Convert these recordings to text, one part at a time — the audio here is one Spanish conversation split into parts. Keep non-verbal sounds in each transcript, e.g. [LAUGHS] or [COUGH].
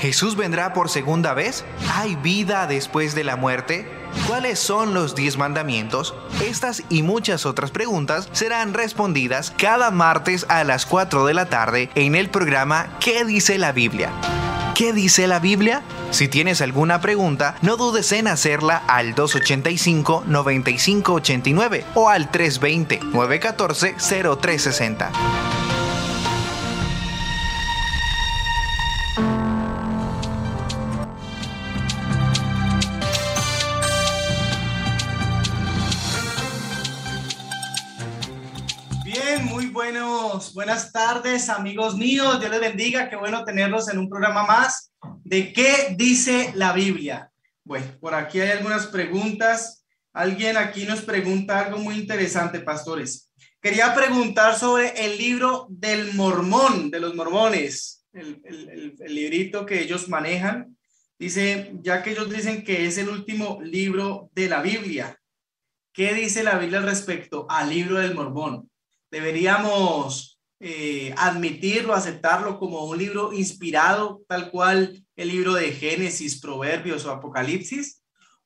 ¿Jesús vendrá por segunda vez? ¿Hay vida después de la muerte? ¿Cuáles son los diez mandamientos? Estas y muchas otras preguntas serán respondidas cada martes a las 4 de la tarde en el programa ¿Qué dice la Biblia? ¿Qué dice la Biblia? Si tienes alguna pregunta, no dudes en hacerla al 285-9589 o al 320-914-0360. Buenas tardes, amigos míos. Dios les bendiga. Qué bueno tenerlos en un programa más de qué dice la Biblia. Bueno, por aquí hay algunas preguntas. Alguien aquí nos pregunta algo muy interesante, pastores. Quería preguntar sobre el libro del mormón, de los mormones, el, el, el librito que ellos manejan. Dice, ya que ellos dicen que es el último libro de la Biblia, ¿qué dice la Biblia respecto al libro del mormón? deberíamos eh, admitirlo, aceptarlo como un libro inspirado, tal cual el libro de Génesis, Proverbios o Apocalipsis,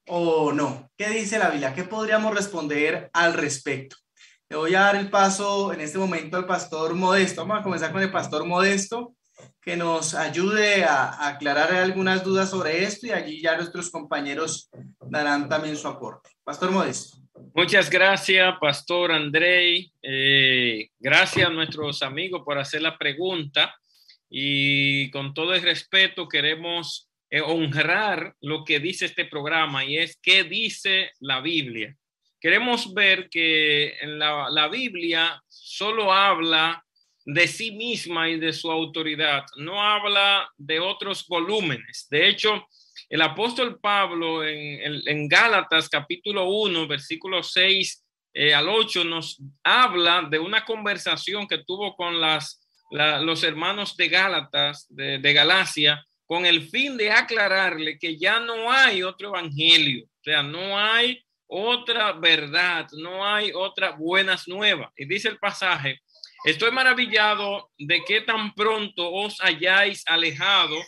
o no? ¿Qué dice la Biblia? ¿Qué podríamos responder al respecto? Le voy a dar el paso en este momento al pastor Modesto. Vamos a comenzar con el pastor Modesto, que nos ayude a, aclarar algunas dudas sobre esto y allí ya nuestros compañeros darán también su aporte. Pastor Modesto. Muchas gracias, Pastor Andrei. Eh, gracias a nuestros amigos por hacer la pregunta y con todo el respeto queremos eh, honrar lo que dice este programa y es qué dice la Biblia. Queremos ver que en la, la Biblia solo habla de sí misma y de su autoridad, no habla de otros volúmenes. De hecho, el apóstol Pablo en, Gálatas capítulo 1, versículo 6 eh, al 8 nos habla de una conversación que tuvo con las, los hermanos de Gálatas, de, de Galacia, con el fin de aclararle que ya no hay otro evangelio, o sea, no hay otra verdad, no hay otra buenas nuevas. Y dice el pasaje, estoy maravillado de que tan pronto os hayáis alejado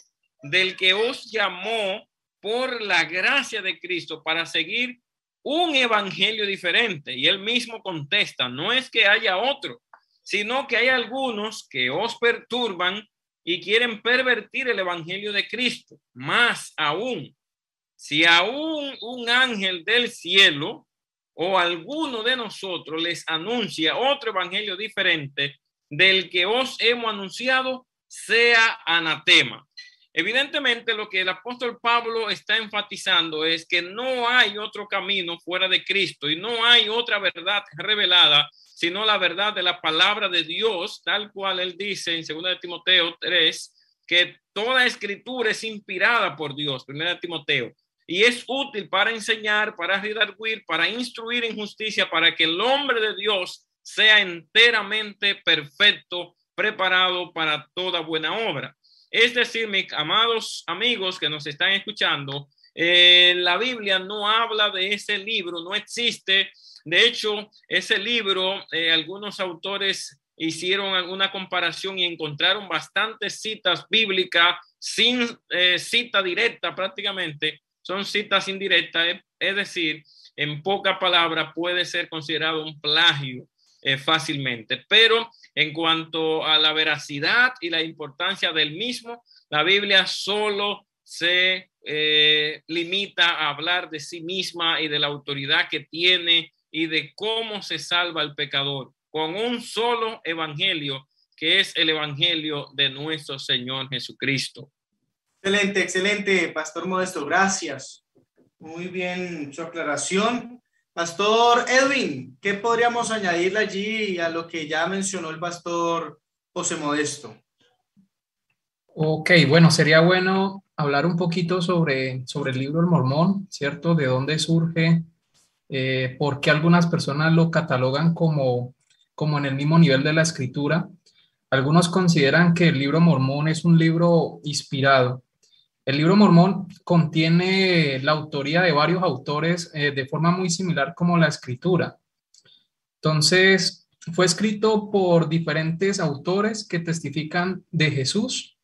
del que os llamó por la gracia de Cristo para seguir un evangelio diferente. Y él mismo contesta, no es que haya otro, sino que hay algunos que os perturban y quieren pervertir el evangelio de Cristo. Más aún, si aún un ángel del cielo o alguno de nosotros les anuncia otro evangelio diferente del que os hemos anunciado, sea anatema. Evidentemente, lo que el apóstol Pablo está enfatizando es que no hay otro camino fuera de Cristo y no hay otra verdad revelada, sino la verdad de la palabra de Dios, tal cual él dice en 2 de Timoteo 3, que toda escritura es inspirada por Dios, 1 de Timoteo, y es útil para enseñar, para redarguir, para instruir en justicia, para que el hombre de Dios sea enteramente perfecto, preparado para toda buena obra. Es decir, mis amados amigos que nos están escuchando, eh, la Biblia no habla de ese libro, no existe. De hecho, ese libro, eh, algunos autores hicieron alguna comparación y encontraron bastantes citas bíblicas sin eh, cita directa prácticamente, son citas indirectas, es decir, en poca palabra puede ser considerado un plagio fácilmente, pero en cuanto a la veracidad y la importancia del mismo, la Biblia solo se eh, limita a hablar de sí misma y de la autoridad que tiene y de cómo se salva el pecador con un solo evangelio, que es el evangelio de nuestro Señor Jesucristo. Excelente, excelente, Pastor Modesto, gracias. Muy bien su aclaración. Pastor Edwin, ¿qué podríamos añadirle allí a lo que ya mencionó el pastor José Modesto? Ok, bueno, sería bueno hablar un poquito sobre, sobre el libro del Mormón, ¿cierto? De dónde surge, eh, por qué algunas personas lo catalogan como, como en el mismo nivel de la escritura. Algunos consideran que el libro Mormón es un libro inspirado, el libro Mormón contiene la autoría de varios autores eh, de forma muy similar como la escritura. Entonces, fue escrito por diferentes autores que testifican de Jesús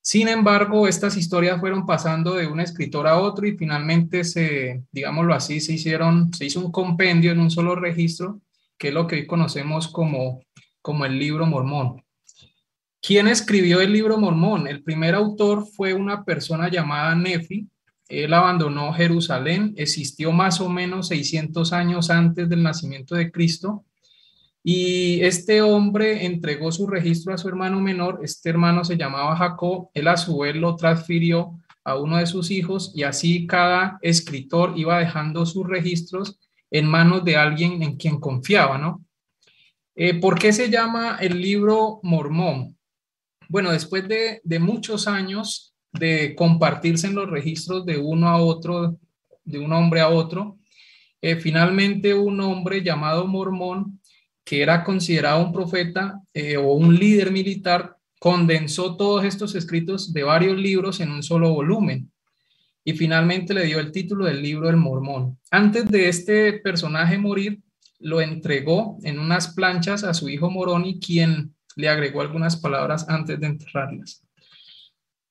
Sin embargo, estas historias fueron pasando de un escritor a otro y finalmente se, digámoslo así, se hicieron, se hizo un compendio en un solo registro, que es lo que hoy conocemos como, como el libro mormón. ¿Quién escribió el libro mormón? El primer autor fue una persona llamada Nefi. Él abandonó Jerusalén, existió más o menos 600 años antes del nacimiento de Cristo y este hombre entregó su registro a su hermano menor, este hermano se llamaba Jacob, él a su vez lo transfirió a uno de sus hijos y así cada escritor iba dejando sus registros en manos de alguien en quien confiaba, ¿no? Eh, ¿Por qué se llama el libro Mormón? Bueno, después de, muchos años de compartirse en los registros de uno a otro, de un hombre a otro, eh, finalmente un hombre llamado Mormón que era considerado un profeta eh, o un líder militar, condensó todos estos escritos de varios libros en un solo volumen y finalmente le dio el título del libro El Mormón. Antes de este personaje morir, lo entregó en unas planchas a su hijo Moroni, quien le agregó algunas palabras antes de enterrarlas.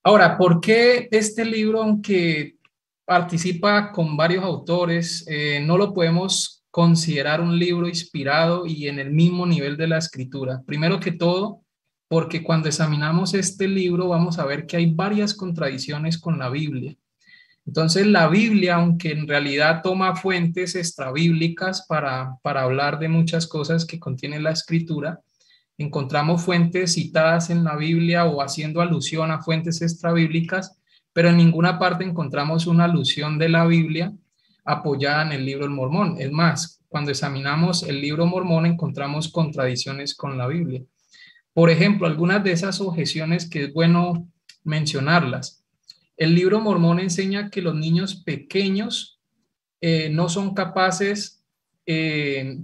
Ahora, ¿por qué este libro, aunque participa con varios autores, eh, no lo podemos considerar un libro inspirado y en el mismo nivel de la escritura. Primero que todo, porque cuando examinamos este libro vamos a ver que hay varias contradicciones con la Biblia. Entonces la Biblia, aunque en realidad toma fuentes extrabíblicas para, para hablar de muchas cosas que contiene la escritura, encontramos fuentes citadas en la Biblia o haciendo alusión a fuentes extrabíblicas, pero en ninguna parte encontramos una alusión de la Biblia apoyada en el libro del Mormón. Es más, cuando examinamos el libro Mormón encontramos contradicciones con la Biblia. Por ejemplo, algunas de esas objeciones que es bueno mencionarlas. El libro Mormón enseña que los niños pequeños eh, no son capaces eh,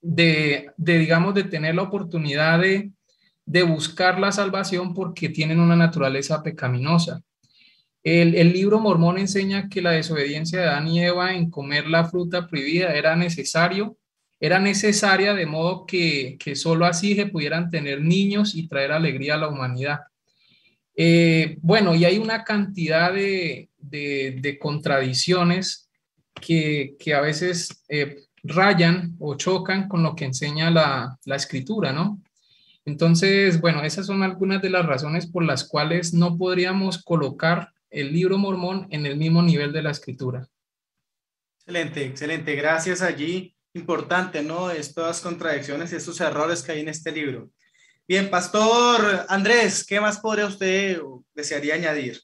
de, digamos, de tener la oportunidad de, de buscar la salvación porque tienen una naturaleza pecaminosa. El, libro mormón enseña que la desobediencia de Adán y Eva en comer la fruta prohibida era necesario, era necesaria de modo que, que solo así se pudieran tener niños y traer alegría a la humanidad. Eh, bueno, y hay una cantidad de, contradicciones que, a veces eh, rayan o chocan con lo que enseña la, la escritura, ¿no? Entonces, bueno, esas son algunas de las razones por las cuales no podríamos colocar el libro mormón en el mismo nivel de la escritura. Excelente, excelente. Gracias allí. Importante, ¿no? Estas contradicciones y estos errores que hay en este libro. Bien, Pastor Andrés, ¿qué más podría usted desearía añadir?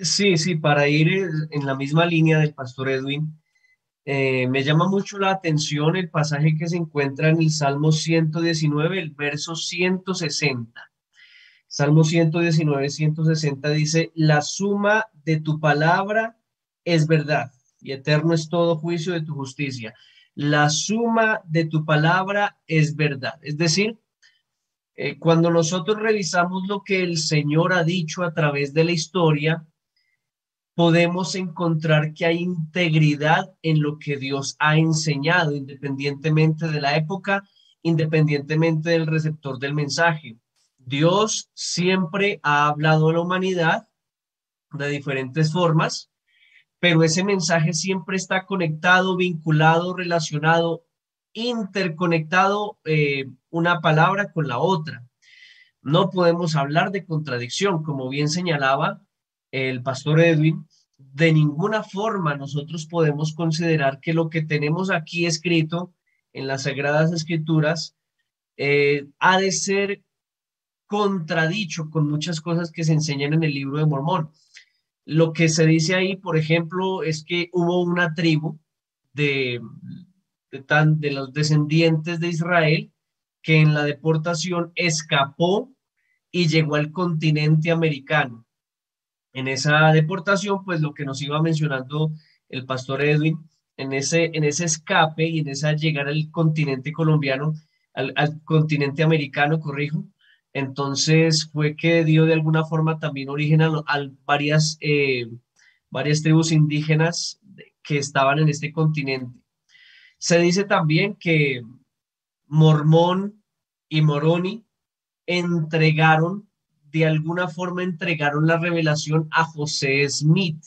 Sí, sí, para ir en la misma línea del Pastor Edwin, eh, me llama mucho la atención el pasaje que se encuentra en el Salmo 119, el verso 160. Salmo 119, 160 dice, la suma de tu palabra es verdad y eterno es todo juicio de tu justicia. La suma de tu palabra es verdad. Es decir, eh, cuando nosotros revisamos lo que el Señor ha dicho a través de la historia, podemos encontrar que hay integridad en lo que Dios ha enseñado, independientemente de la época, independientemente del receptor del mensaje. Dios siempre ha hablado a la humanidad de diferentes formas, pero ese mensaje siempre está conectado, vinculado, relacionado, interconectado eh, una palabra con la otra. No podemos hablar de contradicción, como bien señalaba el pastor Edwin. De ninguna forma nosotros podemos considerar que lo que tenemos aquí escrito en las Sagradas Escrituras eh, ha de ser contradicho con muchas cosas que se enseñan en el libro de Mormón. Lo que se dice ahí, por ejemplo, es que hubo una tribu de, de, de los descendientes de Israel que en la deportación escapó y llegó al continente americano. En esa deportación, pues lo que nos iba mencionando el pastor Edwin, en ese, en ese escape y en esa llegada al continente colombiano, al, al continente americano, corrijo, entonces fue que dio de alguna forma también origen a, varias, eh, varias tribus indígenas que estaban en este continente. Se dice también que Mormón y Moroni entregaron de alguna forma entregaron la revelación a José Smith.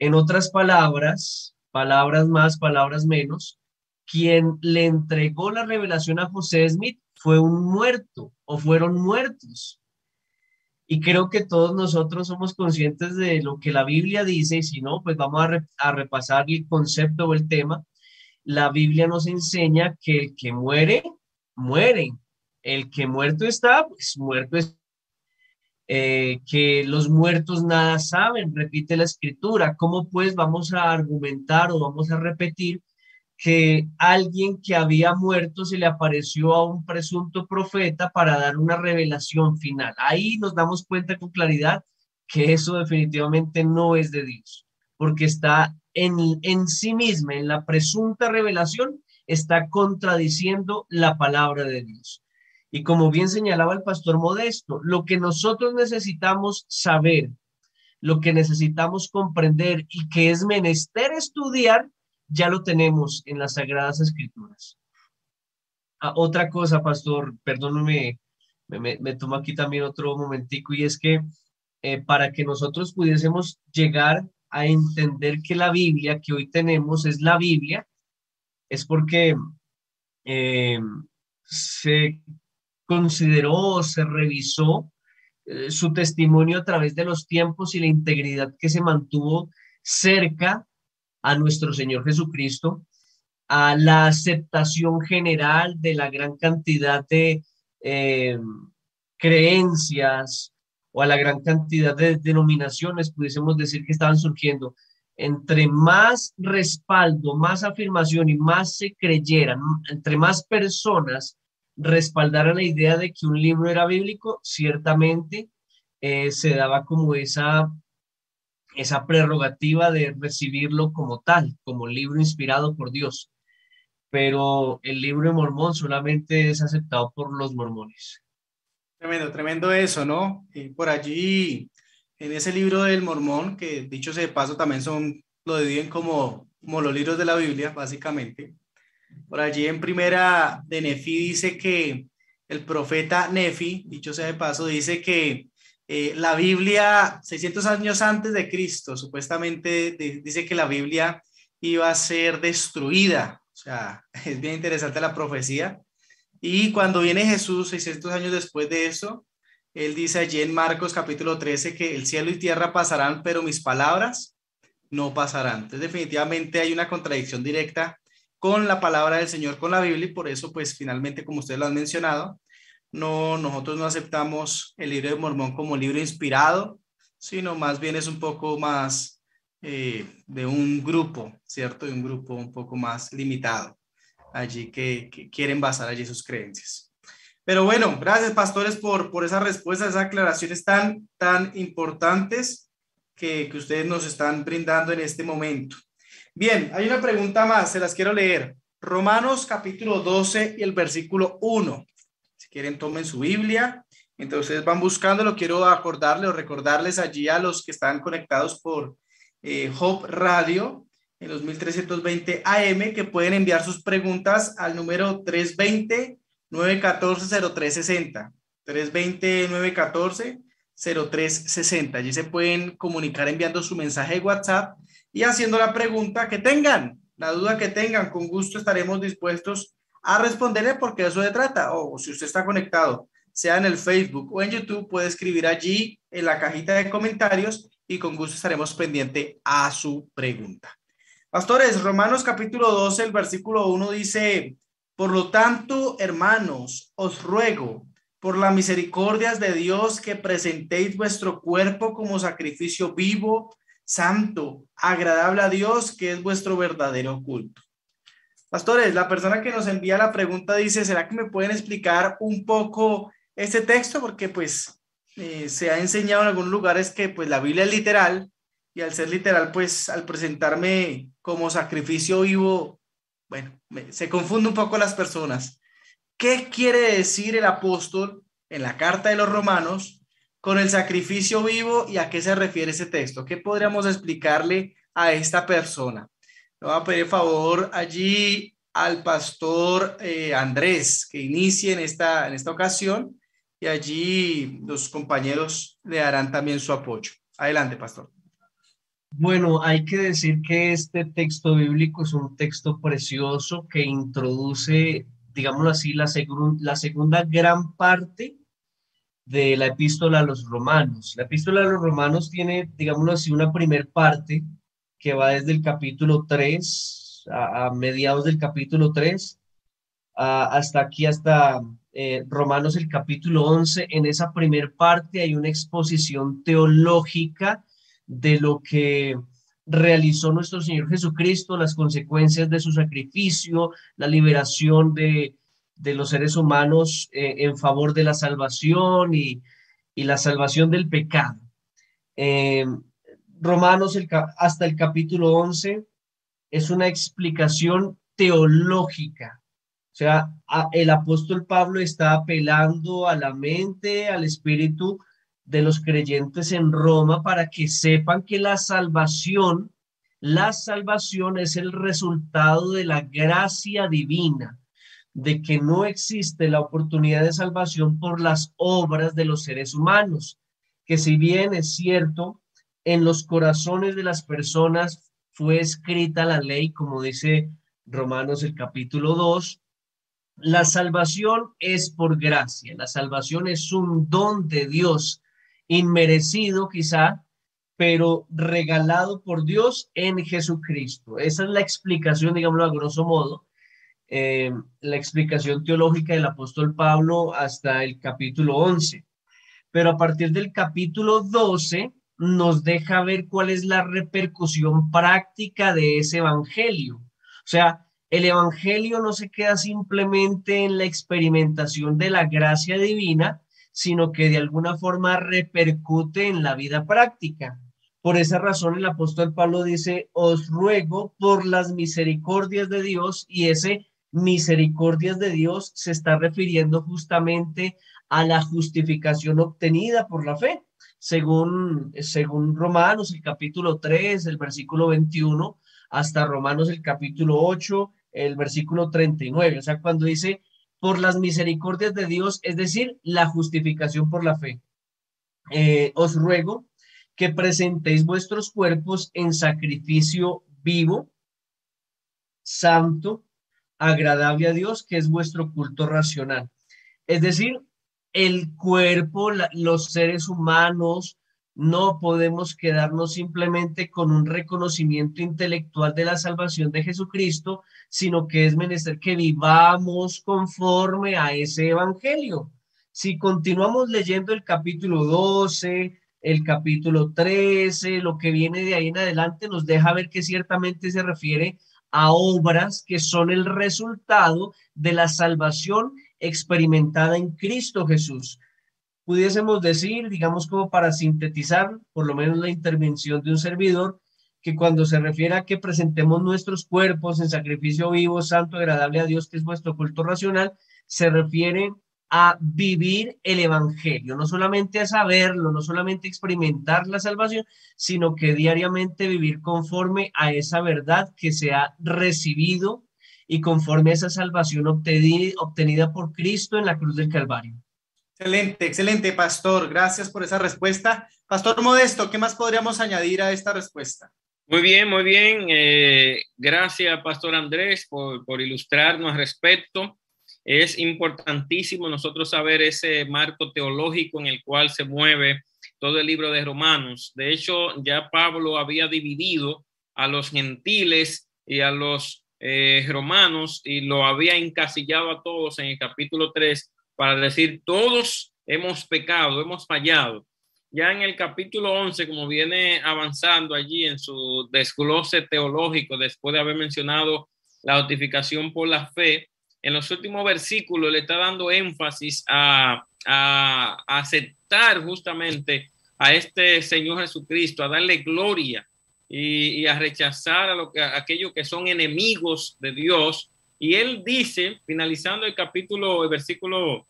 En otras palabras, palabras más, palabras menos, quien le entregó la revelación a José Smith fue un muerto o fueron muertos. Y creo que todos nosotros somos conscientes de lo que la Biblia dice, y si no, pues vamos a, repasar el concepto o el tema. La Biblia nos enseña que el que muere, muere. El que muerto está, pues muerto. Eh, que los muertos nada saben, repite la escritura. ¿Cómo pues vamos a argumentar o vamos a repetir que alguien que había muerto se le apareció a un presunto profeta para dar una revelación final. Ahí nos damos cuenta con claridad que eso definitivamente no es de Dios, porque está en, en sí misma, en la presunta revelación, está contradiciendo la palabra de Dios. Y como bien señalaba el pastor Modesto, lo que nosotros necesitamos saber, lo que necesitamos comprender y que es menester estudiar, ya lo tenemos en las Sagradas Escrituras. Ah, otra cosa, pastor, perdóneme, me, me, tomo aquí también otro momentico, y es que eh, para que nosotros pudiésemos llegar a entender que la Biblia que hoy tenemos es la Biblia, es porque eh, se consideró, se revisó eh, su testimonio a través de los tiempos y la integridad que se mantuvo cerca a nuestro Señor Jesucristo, a la aceptación general de la gran cantidad de eh, creencias o a la gran cantidad de denominaciones, pudiésemos decir que estaban surgiendo. Entre más respaldo, más afirmación y más se creyeran, entre más personas respaldaran la idea de que un libro era bíblico, ciertamente eh, se daba como esa esa prerrogativa de recibirlo como tal, como libro inspirado por Dios. Pero el libro de Mormón solamente es aceptado por los mormones. Tremendo, tremendo eso, ¿no? Y por allí, en ese libro del Mormón, que dicho sea de paso también son, lo dividen como, como los libros de la Biblia, básicamente. Por allí en primera de Nefi dice que el profeta Nefi, dicho sea de paso, dice que eh, la Biblia, 600 años antes de Cristo, supuestamente dice que la Biblia iba a ser destruida. O sea, [LAUGHS] es bien interesante la profecía. Y cuando viene Jesús, 600 años después de eso, él dice allí en Marcos capítulo 13 que el cielo y tierra pasarán, pero mis palabras no pasarán. Entonces, definitivamente hay una contradicción directa con la palabra del Señor, con la Biblia, y por eso, pues finalmente, como ustedes lo han mencionado, no, nosotros no aceptamos el libro de Mormón como libro inspirado, sino más bien es un poco más eh, de un grupo, ¿cierto? De un grupo un poco más limitado allí que, quieren basar allí sus creencias. Pero bueno, gracias pastores por, por esas respuestas, esas aclaraciones tan, tan importantes que, que ustedes nos están brindando en este momento. Bien, hay una pregunta más, se las quiero leer. Romanos capítulo 12 y el versículo 1 quieren tomen su Biblia. Entonces van buscándolo. Quiero acordarles o recordarles allí a los que están conectados por eh, Hope Radio en los 1320 AM que pueden enviar sus preguntas al número 320-914-0360. 320-914-0360. Allí se pueden comunicar enviando su mensaje de WhatsApp y haciendo la pregunta que tengan, la duda que tengan. Con gusto estaremos dispuestos a responderle porque eso se trata. O si usted está conectado, sea en el Facebook o en YouTube, puede escribir allí en la cajita de comentarios y con gusto estaremos pendiente a su pregunta. Pastores, Romanos capítulo 12, el versículo 1 dice, por lo tanto, hermanos, os ruego por las misericordias de Dios que presentéis vuestro cuerpo como sacrificio vivo, santo, agradable a Dios, que es vuestro verdadero culto. Pastores, la persona que nos envía la pregunta dice, ¿será que me pueden explicar un poco este texto? Porque pues eh, se ha enseñado en algunos lugares que pues la Biblia es literal y al ser literal pues al presentarme como sacrificio vivo, bueno, se confunde un poco las personas. ¿Qué quiere decir el apóstol en la carta de los romanos con el sacrificio vivo y a qué se refiere ese texto? ¿Qué podríamos explicarle a esta persona? Le voy a pedir favor allí al pastor eh, Andrés que inicie en esta, en esta ocasión y allí los compañeros le darán también su apoyo. Adelante, pastor. Bueno, hay que decir que este texto bíblico es un texto precioso que introduce, digámoslo así, la, la segunda gran parte de la epístola a los romanos. La epístola a los romanos tiene, digámoslo así, una primer parte que va desde el capítulo 3 a, mediados del capítulo 3 hasta aquí, hasta eh, Romanos el capítulo 11. En esa primer parte hay una exposición teológica de lo que realizó nuestro Señor Jesucristo, las consecuencias de su sacrificio, la liberación de, los seres humanos eh, en favor de la salvación y, la salvación del pecado. Eh, Romanos hasta el capítulo 11 es una explicación teológica. O sea, el apóstol Pablo está apelando a la mente, al espíritu de los creyentes en Roma para que sepan que la salvación, la salvación es el resultado de la gracia divina, de que no existe la oportunidad de salvación por las obras de los seres humanos, que si bien es cierto, en los corazones de las personas fue escrita la ley, como dice Romanos el capítulo 2, la salvación es por gracia, la salvación es un don de Dios inmerecido quizá, pero regalado por Dios en Jesucristo. Esa es la explicación, digámoslo a grosso modo, eh, la explicación teológica del apóstol Pablo hasta el capítulo 11. Pero a partir del capítulo 12 nos deja ver cuál es la repercusión práctica de ese evangelio. O sea, el evangelio no se queda simplemente en la experimentación de la gracia divina, sino que de alguna forma repercute en la vida práctica. Por esa razón el apóstol Pablo dice, os ruego por las misericordias de Dios y ese misericordias de Dios se está refiriendo justamente a la justificación obtenida por la fe. Según, según Romanos el capítulo 3, el versículo 21, hasta Romanos el capítulo 8, el versículo 39. O sea, cuando dice, por las misericordias de Dios, es decir, la justificación por la fe. Eh, os ruego que presentéis vuestros cuerpos en sacrificio vivo, santo, agradable a Dios, que es vuestro culto racional. Es decir, el cuerpo, los seres humanos, no podemos quedarnos simplemente con un reconocimiento intelectual de la salvación de Jesucristo, sino que es menester que vivamos conforme a ese evangelio. Si continuamos leyendo el capítulo 12, el capítulo 13, lo que viene de ahí en adelante nos deja ver que ciertamente se refiere a obras que son el resultado de la salvación experimentada en Cristo Jesús. Pudiésemos decir, digamos como para sintetizar por lo menos la intervención de un servidor, que cuando se refiere a que presentemos nuestros cuerpos en sacrificio vivo, santo, agradable a Dios, que es vuestro culto racional, se refiere a vivir el Evangelio, no solamente a saberlo, no solamente experimentar la salvación, sino que diariamente vivir conforme a esa verdad que se ha recibido y conforme a esa salvación obtenida, obtenida por Cristo en la cruz del Calvario. Excelente, excelente, Pastor. Gracias por esa respuesta. Pastor Modesto, ¿qué más podríamos añadir a esta respuesta? Muy bien, muy bien. Eh, gracias, Pastor Andrés, por, por ilustrarnos al respecto. Es importantísimo nosotros saber ese marco teológico en el cual se mueve todo el libro de Romanos. De hecho, ya Pablo había dividido a los gentiles y a los eh, romanos y lo había encasillado a todos en el capítulo 3 para decir, todos hemos pecado, hemos fallado. Ya en el capítulo 11, como viene avanzando allí en su desglose teológico, después de haber mencionado la notificación por la fe, en los últimos versículos le está dando énfasis a, aceptar justamente a este Señor Jesucristo, a darle gloria y, a rechazar a, lo que, a aquellos que son enemigos de Dios. Y él dice, finalizando el capítulo, el versículo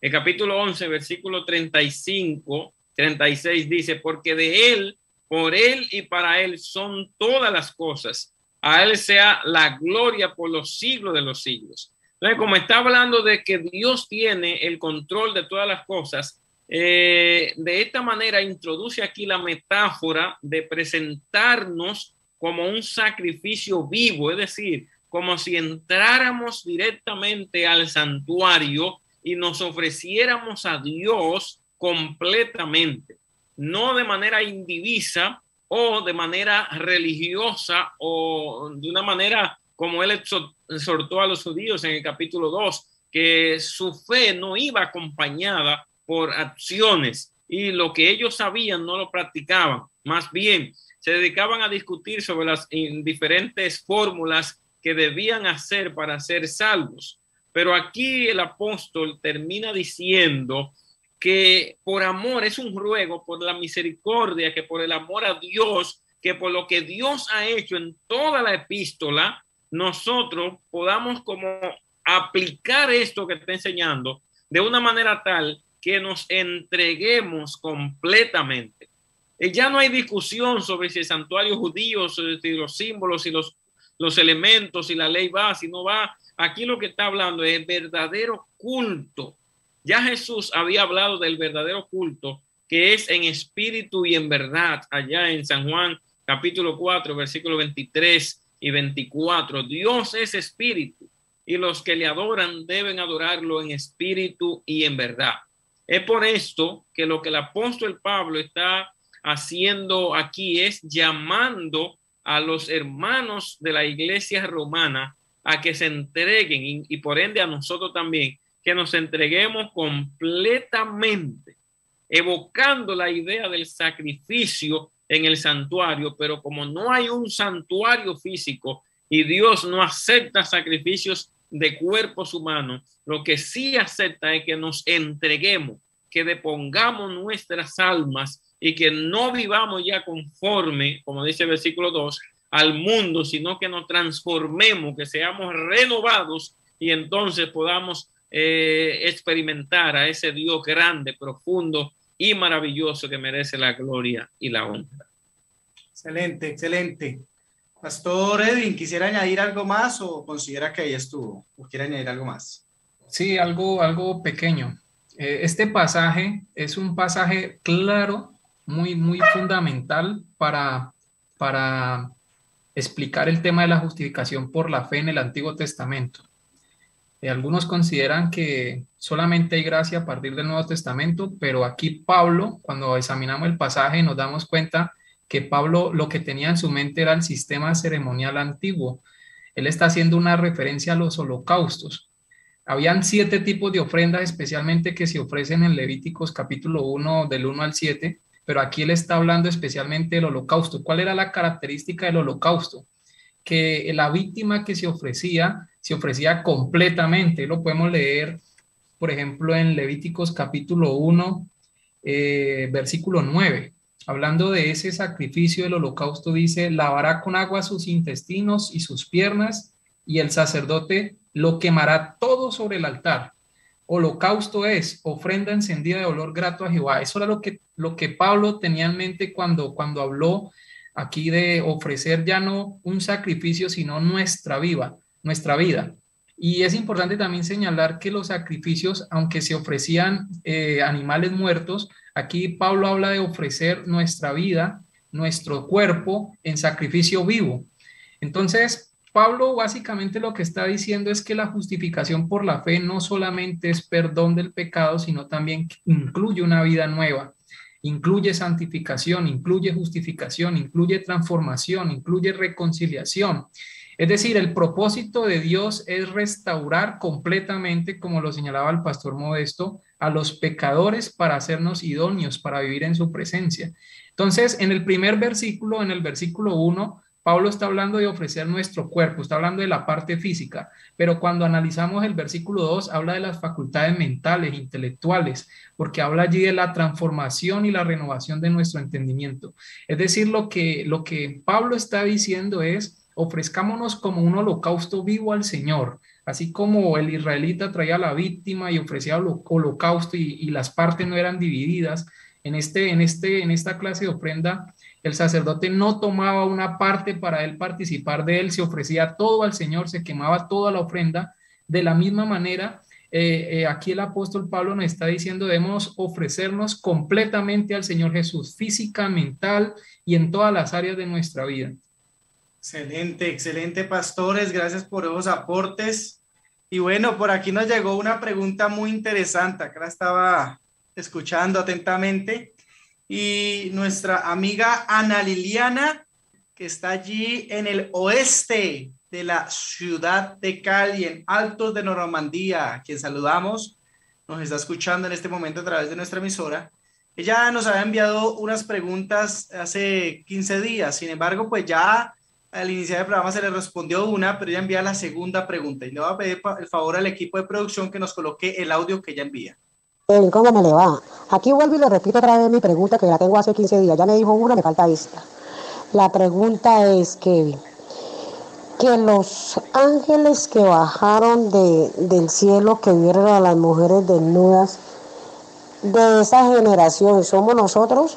el capítulo 11, versículo 35, 36 dice, porque de Él, por Él y para Él son todas las cosas. A Él sea la gloria por los siglos de los siglos. Como está hablando de que Dios tiene el control de todas las cosas, eh, de esta manera introduce aquí la metáfora de presentarnos como un sacrificio vivo, es decir, como si entráramos directamente al santuario y nos ofreciéramos a Dios completamente, no de manera indivisa o de manera religiosa o de una manera como él exhortó a los judíos en el capítulo 2, que su fe no iba acompañada por acciones y lo que ellos sabían no lo practicaban, más bien se dedicaban a discutir sobre las diferentes fórmulas que debían hacer para ser salvos. Pero aquí el apóstol termina diciendo que por amor es un ruego, por la misericordia, que por el amor a Dios, que por lo que Dios ha hecho en toda la epístola, nosotros podamos como aplicar esto que está enseñando de una manera tal que nos entreguemos completamente. Y ya no hay discusión sobre si el santuario judío, si los símbolos y los, los elementos y la ley va, si no va. Aquí lo que está hablando es verdadero culto. Ya Jesús había hablado del verdadero culto que es en espíritu y en verdad, allá en San Juan capítulo 4, versículo 23 y 24. Dios es espíritu y los que le adoran deben adorarlo en espíritu y en verdad. Es por esto que lo que el apóstol Pablo está haciendo aquí es llamando a los hermanos de la iglesia romana a que se entreguen y, por ende a nosotros también, que nos entreguemos completamente, evocando la idea del sacrificio en el santuario, pero como no hay un santuario físico y Dios no acepta sacrificios de cuerpos humanos, lo que sí acepta es que nos entreguemos, que depongamos nuestras almas y que no vivamos ya conforme, como dice el versículo 2, al mundo, sino que nos transformemos, que seamos renovados y entonces podamos eh, experimentar a ese Dios grande, profundo y maravilloso que merece la gloria y la honra. Excelente, excelente. Pastor Edwin, ¿quisiera añadir algo más o considera que ahí estuvo? ¿O quiere añadir algo más? Sí, algo, algo pequeño. Eh, este pasaje es un pasaje claro, muy, muy fundamental para, para explicar el tema de la justificación por la fe en el Antiguo Testamento. Eh, algunos consideran que solamente hay gracia a partir del Nuevo Testamento, pero aquí Pablo, cuando examinamos el pasaje, nos damos cuenta que Pablo lo que tenía en su mente era el sistema ceremonial antiguo. Él está haciendo una referencia a los holocaustos. Habían siete tipos de ofrendas especialmente que se ofrecen en Levíticos capítulo 1 del 1 al 7, pero aquí él está hablando especialmente del holocausto. ¿Cuál era la característica del holocausto? Que la víctima que se ofrecía se ofrecía completamente. Lo podemos leer, por ejemplo, en Levíticos capítulo 1, eh, versículo 9. Hablando de ese sacrificio del holocausto, dice, lavará con agua sus intestinos y sus piernas, y el sacerdote lo quemará todo sobre el altar. Holocausto es ofrenda encendida de olor grato a Jehová. Eso era lo que, lo que Pablo tenía en mente cuando, cuando habló aquí de ofrecer ya no un sacrificio, sino nuestra viva, nuestra vida. Y es importante también señalar que los sacrificios, aunque se ofrecían eh, animales muertos, aquí Pablo habla de ofrecer nuestra vida, nuestro cuerpo en sacrificio vivo. Entonces, Pablo básicamente lo que está diciendo es que la justificación por la fe no solamente es perdón del pecado, sino también incluye una vida nueva, incluye santificación, incluye justificación, incluye transformación, incluye reconciliación. Es decir, el propósito de Dios es restaurar completamente, como lo señalaba el pastor Modesto, a los pecadores para hacernos idóneos, para vivir en su presencia. Entonces, en el primer versículo, en el versículo 1, Pablo está hablando de ofrecer nuestro cuerpo, está hablando de la parte física, pero cuando analizamos el versículo 2, habla de las facultades mentales, intelectuales, porque habla allí de la transformación y la renovación de nuestro entendimiento. Es decir, lo que, lo que Pablo está diciendo es ofrezcámonos como un holocausto vivo al Señor, así como el israelita traía la víctima y ofrecía holocausto y, las partes no eran divididas. En, este, en, este, en esta clase de ofrenda, el sacerdote no tomaba una parte para él participar de él, se ofrecía todo al Señor, se quemaba toda la ofrenda, De la misma manera, eh, eh, aquí el apóstol Pablo nos está diciendo, debemos ofrecernos completamente al Señor Jesús, física, mental y en todas las áreas de nuestra vida. Excelente, excelente, pastores. Gracias por esos aportes. Y bueno, por aquí nos llegó una pregunta muy interesante. Acá la estaba escuchando atentamente. Y nuestra amiga Ana Liliana, que está allí en el oeste de la ciudad de Cali, en Altos de Normandía, a quien saludamos, nos está escuchando en este momento a través de nuestra emisora. Ella nos había enviado unas preguntas hace 15 días, sin embargo, pues ya al iniciar el programa se le respondió una, pero ella envía la segunda pregunta y le voy a pedir el favor al equipo de producción que nos coloque el audio que ella envía. ¿Cómo me le va? Aquí vuelvo y le repito otra vez mi pregunta que la tengo hace 15 días. Ya me dijo una, me falta esta. La pregunta es que, que los ángeles que bajaron de, del cielo, que vieron a las mujeres desnudas, de esa generación, ¿somos nosotros?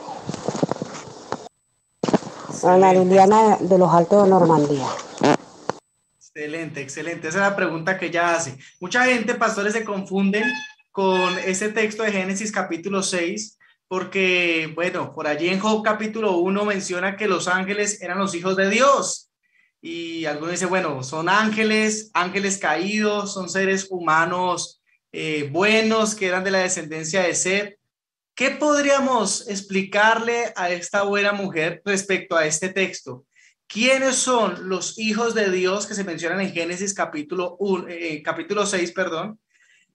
Ana Liliana de los Altos de Normandía. Excelente, excelente. Esa es la pregunta que ella hace. Mucha gente, pastores, se confunden con ese texto de Génesis capítulo 6, porque, bueno, por allí en Job capítulo 1 menciona que los ángeles eran los hijos de Dios. Y algunos dicen, bueno, son ángeles, ángeles caídos, son seres humanos eh, buenos que eran de la descendencia de Seth. ¿Qué podríamos explicarle a esta buena mujer respecto a este texto? ¿Quiénes son los hijos de Dios que se mencionan en Génesis capítulo, 1, eh, capítulo 6, perdón?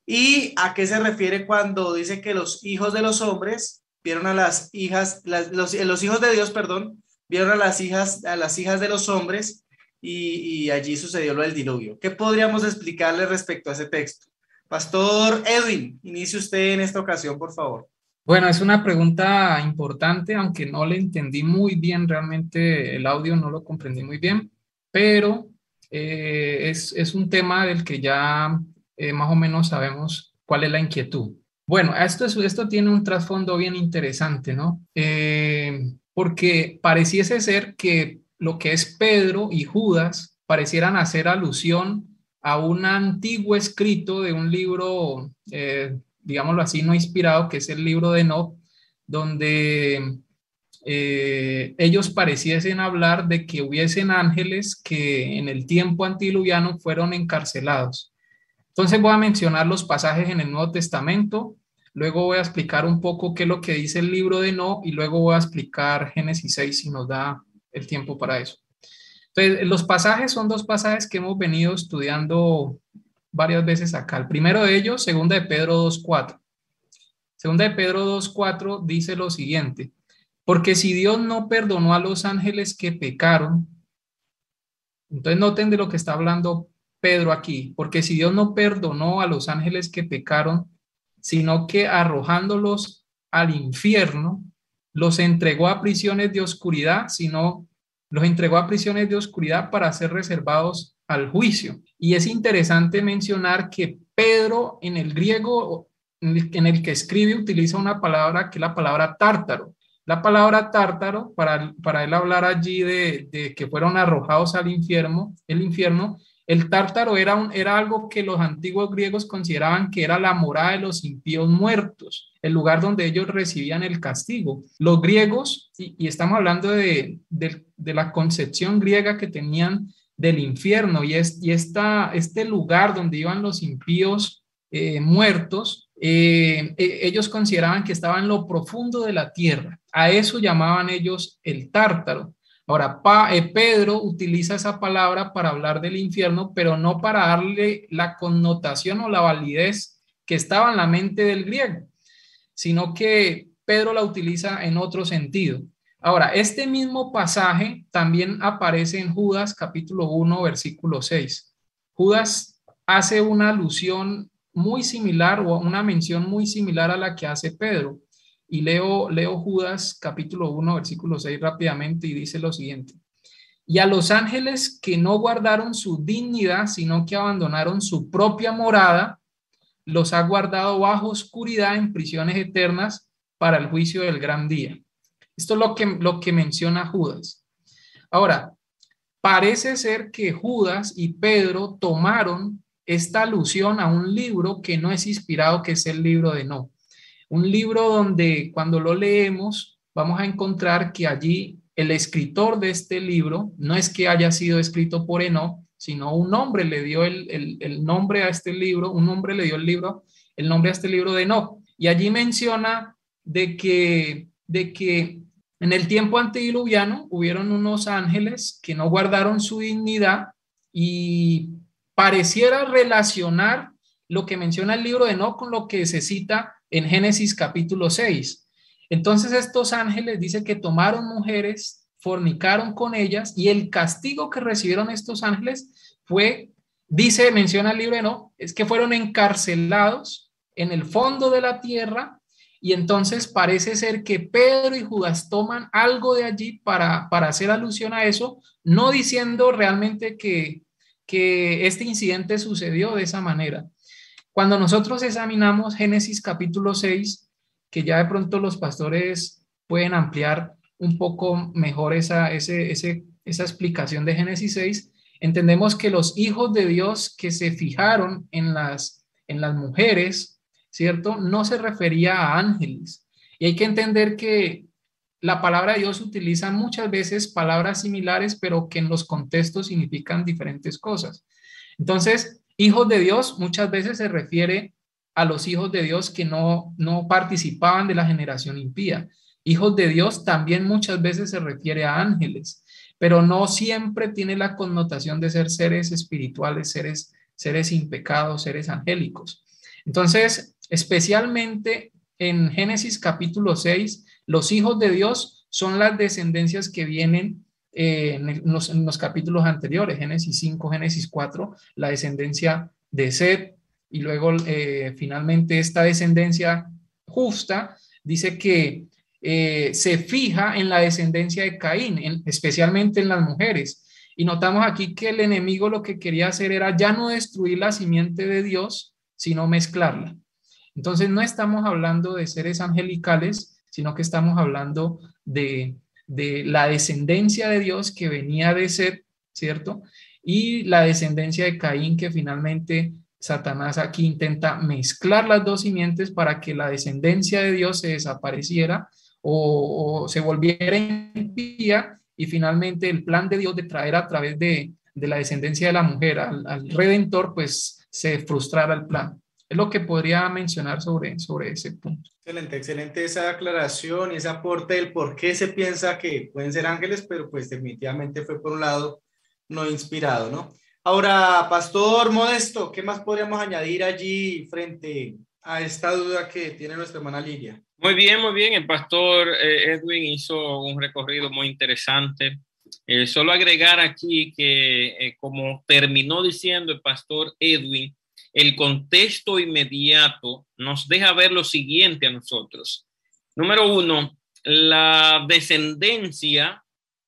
¿Y a qué se refiere cuando dice que los hijos de los hombres vieron a las hijas, los, los, hijos de Dios, perdón, vieron a las hijas, a las hijas de los hombres y, y allí sucedió lo del diluvio? ¿Qué podríamos explicarle respecto a ese texto? Pastor Edwin, inicie usted en esta ocasión, por favor. Bueno, es una pregunta importante, aunque no le entendí muy bien, realmente el audio no lo comprendí muy bien, pero eh, es, es, un tema del que ya eh, más o menos sabemos cuál es la inquietud. Bueno, esto, es, esto tiene un trasfondo bien interesante, ¿no? Eh, porque pareciese ser que lo que es Pedro y Judas parecieran hacer alusión a un antiguo escrito de un libro, digámoslo así, no inspirado, que es el libro de No, donde ellos pareciesen hablar de que hubiesen ángeles que en el tiempo antiluviano fueron encarcelados. Entonces voy a mencionar los pasajes en el Nuevo Testamento, luego voy a explicar un poco qué es lo que dice el libro de No y luego voy a explicar Génesis 6 si nos da el tiempo para eso. Entonces, los pasajes son dos pasajes que hemos venido estudiando varias veces acá. El primero de ellos, segunda de Pedro 2.4. Segunda de Pedro 2.4 dice lo siguiente, porque si Dios no perdonó a los ángeles que pecaron, entonces noten de lo que está hablando Pedro aquí, porque si Dios no perdonó a los ángeles que pecaron, sino que arrojándolos al infierno, los entregó a prisiones de oscuridad, sino los entregó a prisiones de oscuridad para ser reservados al juicio. Y es interesante mencionar que Pedro en el griego en el que escribe utiliza una palabra que es la palabra tártaro. La palabra tártaro, para, para él hablar allí de, de que fueron arrojados al infierno, el infierno, el tártaro era, un, era algo que los antiguos griegos consideraban que era la morada de los impíos muertos, el lugar donde ellos recibían el castigo. Los griegos, y, estamos hablando de, la concepción griega que tenían del infierno, y, es, y esta, este lugar donde iban los impíos eh, muertos, eh, e, ellos consideraban que estaba en lo profundo de la tierra. A eso llamaban ellos el tártaro. Ahora, pa, eh, Pedro utiliza esa palabra para hablar del infierno, pero no para darle la connotación o la validez que estaba en la mente del griego, sino que Pedro la utiliza en otro sentido. Ahora, este mismo pasaje también aparece en Judas capítulo 1, versículo 6. Judas hace una alusión muy similar o una mención muy similar a la que hace Pedro. Y leo, leo Judas capítulo 1, versículo 6 rápidamente y dice lo siguiente. Y a los ángeles que no guardaron su dignidad, sino que abandonaron su propia morada, los ha guardado bajo oscuridad en prisiones eternas para el juicio del gran día. Esto es lo que, lo que menciona Judas. Ahora, parece ser que Judas y Pedro tomaron esta alusión a un libro que no es inspirado, que es el libro de No. Un libro donde cuando lo leemos vamos a encontrar que allí el escritor de este libro no es que haya sido escrito por Eno, sino un hombre le dio el, nombre a este libro, un hombre le dio el libro, el nombre a este libro de Enoch. Y allí menciona de que, de que en el tiempo antediluviano hubieron unos ángeles que no guardaron su dignidad y pareciera relacionar lo que menciona el libro de Enoch con lo que se cita en Génesis capítulo 6. Entonces estos ángeles dice que tomaron mujeres, fornicaron con ellas y el castigo que recibieron estos ángeles fue, dice, menciona el libro de Enoch, es que fueron encarcelados en el fondo de la tierra y entonces parece ser que Pedro y Judas toman algo de allí para, para hacer alusión a eso, no diciendo realmente que, que este incidente sucedió de esa manera. Cuando nosotros examinamos Génesis capítulo 6, que ya de pronto los pastores pueden ampliar un poco mejor esa, ese, esa explicación de Génesis 6, entendemos que los hijos de Dios que se fijaron en las, en las mujeres, ¿cierto? No se refería a ángeles. Y hay que entender que la palabra Dios utiliza muchas veces palabras similares, pero que en los contextos significan diferentes cosas. Entonces, hijos de Dios muchas veces se refiere a los hijos de Dios que no, no participaban de la generación impía. Hijos de Dios también muchas veces se refiere a ángeles, pero no siempre tiene la connotación de ser seres espirituales, seres, seres impecados, seres angélicos. Entonces, Especialmente en Génesis capítulo 6, los hijos de Dios son las descendencias que vienen eh, en, los, capítulos anteriores, Génesis 5, Génesis 4, la descendencia de Seth y luego eh, finalmente esta descendencia justa dice que eh, se fija en la descendencia de Caín, especialmente en las mujeres. Y notamos aquí que el enemigo lo que quería hacer era ya no destruir la simiente de Dios, sino mezclarla. Entonces no estamos hablando de seres angelicales, sino que estamos hablando de, la descendencia de Dios que venía de ser, ¿cierto? Y la descendencia de Caín que finalmente Satanás aquí intenta mezclar las dos simientes para que la descendencia de Dios se desapareciera o, se volviera impía y finalmente el plan de Dios de traer a través de, la descendencia de la mujer al, al redentor, pues se frustrara el plan. Es lo que podría mencionar sobre, sobre ese punto. Excelente, excelente esa aclaración y ese aporte del por qué se piensa que pueden ser ángeles, pero pues definitivamente fue por un lado no inspirado, ¿no? Ahora, Pastor Modesto, ¿qué más podríamos añadir allí frente a esta duda que tiene nuestra hermana Lidia? Muy bien, muy bien. El pastor eh, Edwin hizo un recorrido muy interesante. Eh, solo agregar aquí que, eh, como terminó diciendo el pastor Edwin, el contexto inmediato nos deja ver lo siguiente a nosotros. Número uno, la descendencia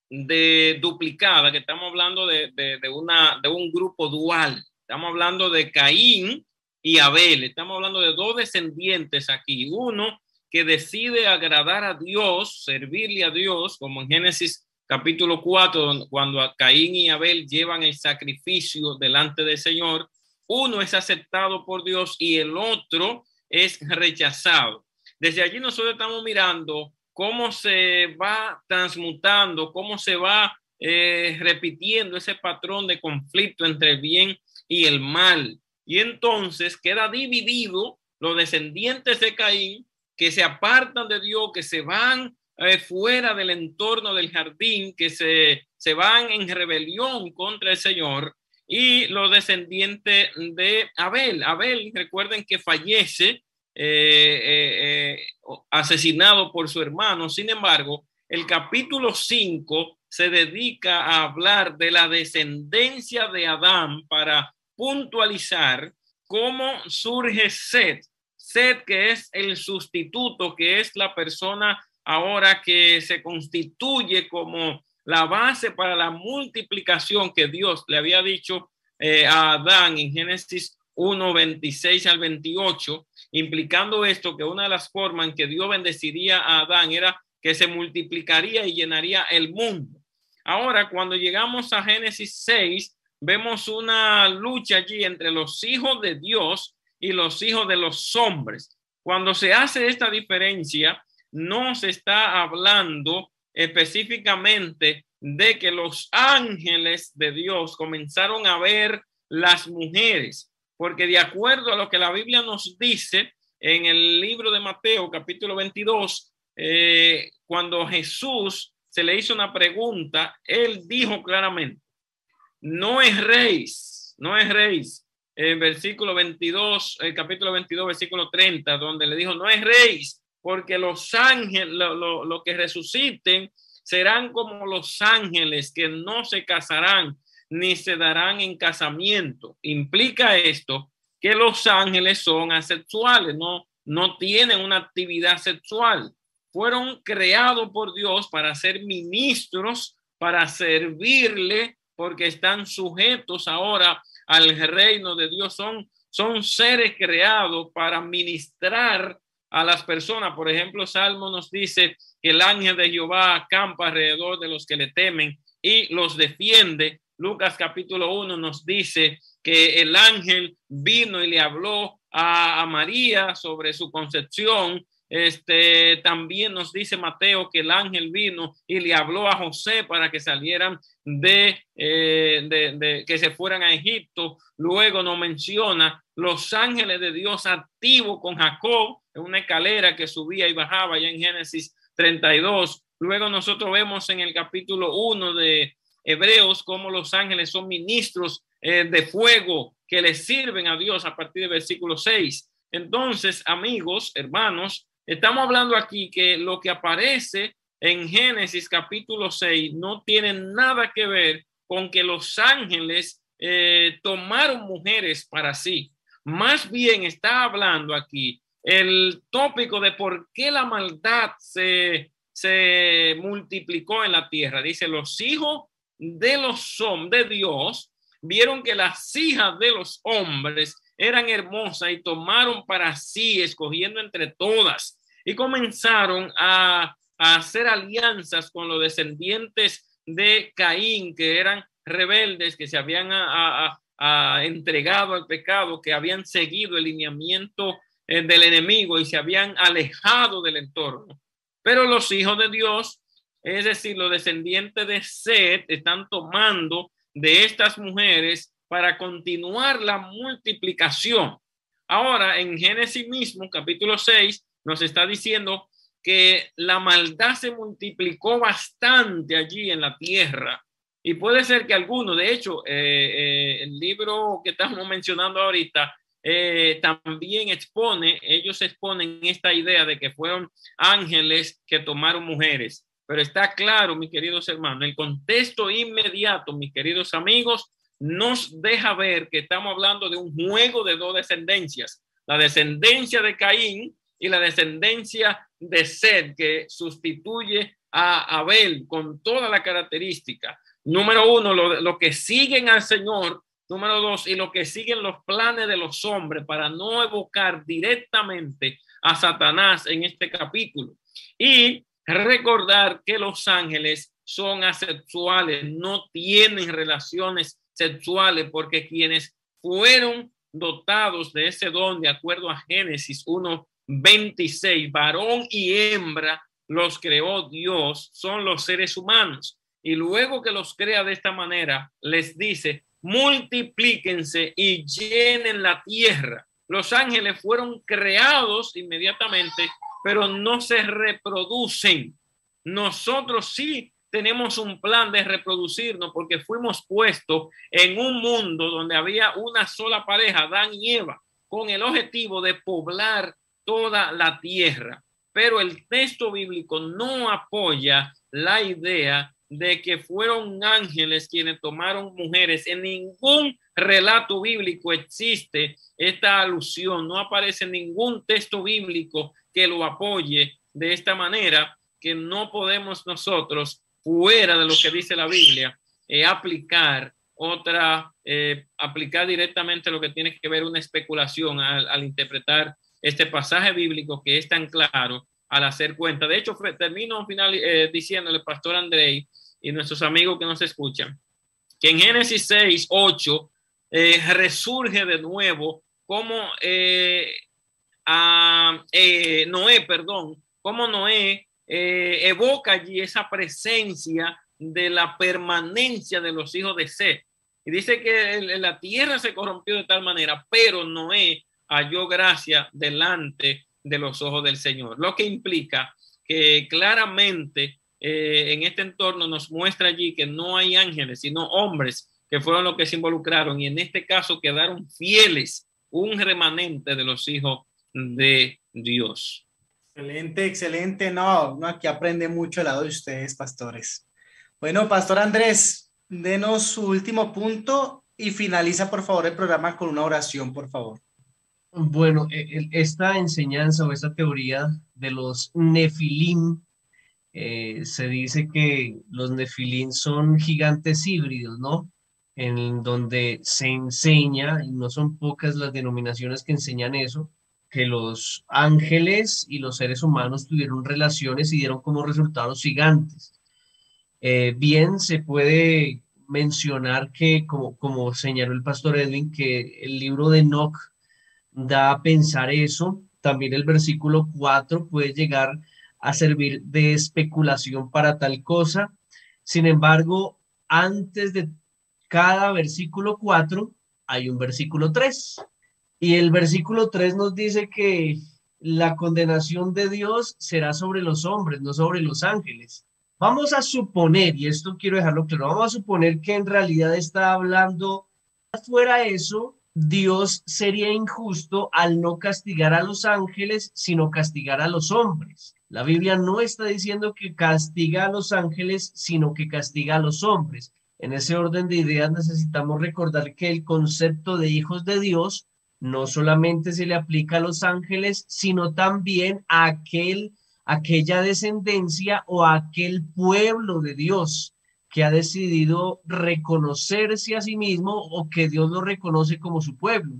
de duplicada, que estamos hablando de, una, de un grupo dual. Estamos hablando de Caín y Abel. Estamos hablando de dos descendientes aquí. Uno que decide agradar a Dios, servirle a Dios, como en Génesis capítulo 4, cuando Caín y Abel llevan el sacrificio delante del Señor uno es aceptado por Dios y el otro es rechazado. Desde allí nosotros estamos mirando cómo se va transmutando, cómo se va eh, repitiendo ese patrón de conflicto entre el bien y el mal. Y entonces queda dividido los descendientes de Caín que se apartan de Dios, que se van eh, fuera del entorno del jardín, que se, se van en rebelión contra el Señor y los descendientes de Abel. Abel, recuerden que fallece eh, eh, eh, asesinado por su hermano. Sin embargo, el capítulo 5 se dedica a hablar de la descendencia de Adán para puntualizar cómo surge Seth. Seth, que es el sustituto, que es la persona ahora que se constituye como la base para la multiplicación que Dios le había dicho eh, a Adán en Génesis 1, 26 al 28, implicando esto que una de las formas en que Dios bendeciría a Adán era que se multiplicaría y llenaría el mundo. Ahora, cuando llegamos a Génesis 6, vemos una lucha allí entre los hijos de Dios y los hijos de los hombres. Cuando se hace esta diferencia, no se está hablando específicamente de que los ángeles de Dios comenzaron a ver las mujeres, porque de acuerdo a lo que la Biblia nos dice en el libro de Mateo capítulo 22, eh, cuando Jesús se le hizo una pregunta, él dijo claramente, no es rey, no es rey. El versículo 22, el capítulo 22, versículo 30, donde le dijo, no es rey, porque los ángeles, lo, lo que resuciten, serán como los ángeles que no se casarán ni se darán en casamiento. Implica esto que los ángeles son asexuales, no, no tienen una actividad sexual. Fueron creados por Dios para ser ministros, para servirle, porque están sujetos ahora al reino de Dios. Son, son seres creados para ministrar a las personas. Por ejemplo, Salmo nos dice que el ángel de Jehová acampa alrededor de los que le temen y los defiende. Lucas capítulo 1 nos dice que el ángel vino y le habló a, María sobre su concepción este también nos dice Mateo que el ángel vino y le habló a José para que salieran de, eh, que se fueran a Egipto. Luego nos menciona los ángeles de Dios activos con Jacob una escalera que subía y bajaba ya en Génesis 32. Luego nosotros vemos en el capítulo 1 de Hebreos cómo los ángeles son ministros eh, de fuego que le sirven a Dios a partir del versículo 6. Entonces, amigos, hermanos, Estamos hablando aquí que lo que aparece en Génesis capítulo 6 no tiene nada que ver con que los ángeles eh, tomaron mujeres para sí. Más bien está hablando aquí el tópico de por qué la maldad se, se multiplicó en la tierra. Dice, los hijos de los hombres de Dios vieron que las hijas de los hombres eran hermosas y tomaron para sí, escogiendo entre todas, y comenzaron a, hacer alianzas con los descendientes de Caín, que eran rebeldes, que se habían entregado al pecado, que habían seguido el lineamiento del enemigo y se habían alejado del entorno. Pero los hijos de Dios, es decir, los descendientes de Seth, están tomando de estas mujeres para continuar la multiplicación. Ahora, en Génesis mismo, capítulo 6, nos está diciendo que la maldad se multiplicó bastante allí en la tierra. Y puede ser que alguno, de hecho, eh, eh, el libro que estamos mencionando ahorita, eh, también expone, ellos exponen esta idea de que fueron ángeles que tomaron mujeres. Pero está claro, mis queridos hermanos, el contexto inmediato, mis queridos amigos, nos deja ver que estamos hablando de un juego de dos descendencias. La descendencia de Caín y la descendencia de Sed que sustituye a Abel con toda la característica. Número uno, lo, lo que siguen al Señor. Número dos, y lo que siguen los planes de los hombres para no evocar directamente a Satanás en este capítulo. Y recordar que los ángeles son asexuales, no tienen relaciones sexuales, porque quienes fueron dotados de ese don, de acuerdo a Génesis 1, 26, varón y hembra los creó Dios, son los seres humanos. Y luego que los crea de esta manera, les dice, multiplíquense y llenen la tierra. Los ángeles fueron creados inmediatamente, pero no se reproducen. Nosotros sí tenemos un plan de reproducirnos porque fuimos puestos en un mundo donde había una sola pareja, Adán y Eva, con el objetivo de poblar toda la tierra. Pero el texto bíblico no apoya la idea de que fueron ángeles quienes tomaron mujeres. En ningún relato bíblico existe esta alusión, no aparece ningún texto bíblico que lo apoye de esta manera, que no podemos nosotros, fuera de lo que dice la Biblia, eh, aplicar otra, eh, aplicar directamente lo que tiene que ver una especulación al interpretar este pasaje bíblico que es tan claro al hacer cuenta. De hecho, termino final eh, diciéndole, Pastor Andrei y nuestros amigos que nos escuchan, que en Génesis 6, 8, eh, resurge de nuevo como eh, a, eh, Noé, perdón, como Noé evoca allí esa presencia de la permanencia de los hijos de Seth. Y dice que la tierra se corrompió de tal manera, pero Noé halló gracia delante de los ojos del Señor, lo que implica que claramente en este entorno nos muestra allí que no hay ángeles, sino hombres que fueron los que se involucraron y en este caso quedaron fieles, un remanente de los hijos de Dios. Excelente, excelente. No, no, aquí aprende mucho el lado de ustedes, pastores. Bueno, Pastor Andrés, denos su último punto y finaliza, por favor, el programa con una oración, por favor. Bueno, e, esta enseñanza o esta teoría de los nefilim, eh, se dice que los nefilim son gigantes híbridos, ¿no? en donde se enseña, y no son pocas las denominaciones que enseñan eso, que los ángeles y los seres humanos tuvieron relaciones y dieron como resultados gigantes. Eh, bien, se puede mencionar que, como, como señaló el pastor Edwin, que el libro de Enoch da a pensar eso. También el versículo 4 puede llegar a servir de especulación para tal cosa. Sin embargo, antes de cada versículo 4 hay un versículo 3. Y el versículo 3 nos dice que la condenación de Dios será sobre los hombres, no sobre los ángeles. Vamos a suponer, y esto quiero dejarlo claro, vamos a suponer que en realidad está hablando, fuera eso, Dios sería injusto al no castigar a los ángeles, sino castigar a los hombres. La Biblia no está diciendo que castiga a los ángeles, sino que castiga a los hombres. En ese orden de ideas necesitamos recordar que el concepto de hijos de Dios no solamente se le aplica a los ángeles, sino también a aquel, aquella descendencia o a aquel pueblo de Dios que ha decidido reconocerse a sí mismo o que Dios lo reconoce como su pueblo.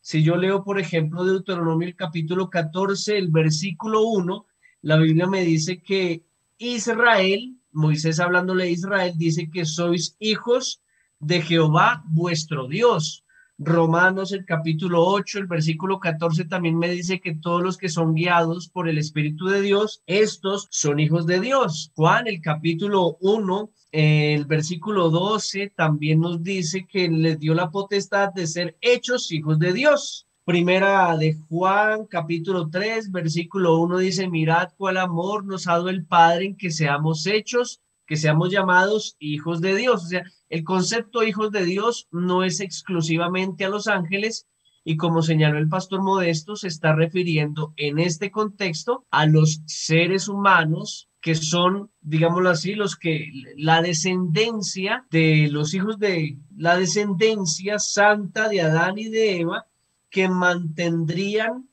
Si yo leo, por ejemplo, Deuteronomio el capítulo 14, el versículo 1, la Biblia me dice que Israel Moisés hablándole a Israel dice que sois hijos de Jehová vuestro Dios. Romanos el capítulo 8, el versículo 14 también me dice que todos los que son guiados por el Espíritu de Dios, estos son hijos de Dios. Juan el capítulo 1, el versículo 12 también nos dice que les dio la potestad de ser hechos hijos de Dios. Primera de Juan, capítulo 3, versículo 1 dice, mirad cuál amor nos ha dado el Padre en que seamos hechos, que seamos llamados hijos de Dios. O sea, el concepto hijos de Dios no es exclusivamente a los ángeles y como señaló el pastor Modesto, se está refiriendo en este contexto a los seres humanos que son, digámoslo así, los que la descendencia de los hijos de la descendencia santa de Adán y de Eva, que mantendrían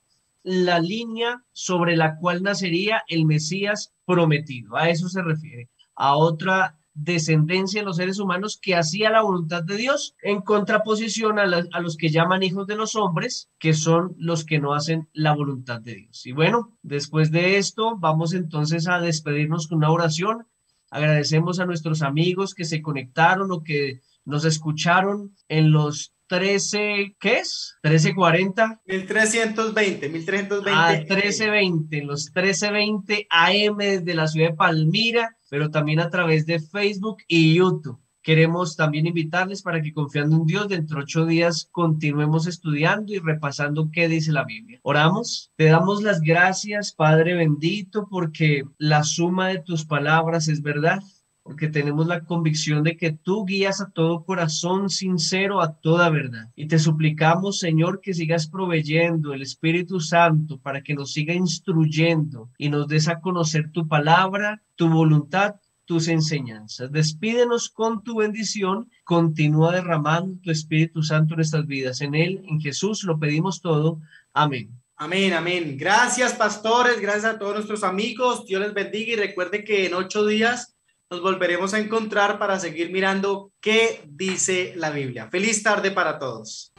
la línea sobre la cual nacería el Mesías prometido. A eso se refiere, a otra descendencia de los seres humanos que hacía la voluntad de Dios en contraposición a, a, los que llaman hijos de los hombres, que son los que no hacen la voluntad de Dios. Y bueno, después de esto, vamos entonces a despedirnos con una oración. Agradecemos a nuestros amigos que se conectaron o que nos escucharon en los 13, ¿qué es? 1340. 1320, 1320. Ah, 1320, los 1320 AM desde la ciudad de Palmira, pero también a través de Facebook y YouTube. Queremos también invitarles para que confiando en Dios, dentro de ocho días continuemos estudiando y repasando qué dice la Biblia. Oramos, te damos las gracias, Padre bendito, porque la suma de tus palabras es verdad porque tenemos la convicción de que tú guías a todo corazón sincero a toda verdad. Y te suplicamos, Señor, que sigas proveyendo el Espíritu Santo para que nos siga instruyendo y nos des a conocer tu palabra, tu voluntad, tus enseñanzas. Despídenos con tu bendición, continúa derramando tu Espíritu Santo en nuestras vidas. En Él, en Jesús, lo pedimos todo. Amén. Amén, amén. Gracias, pastores. Gracias a todos nuestros amigos. Dios les bendiga y recuerde que en ocho días nos volveremos a encontrar para seguir mirando qué dice la Biblia. Feliz tarde para todos.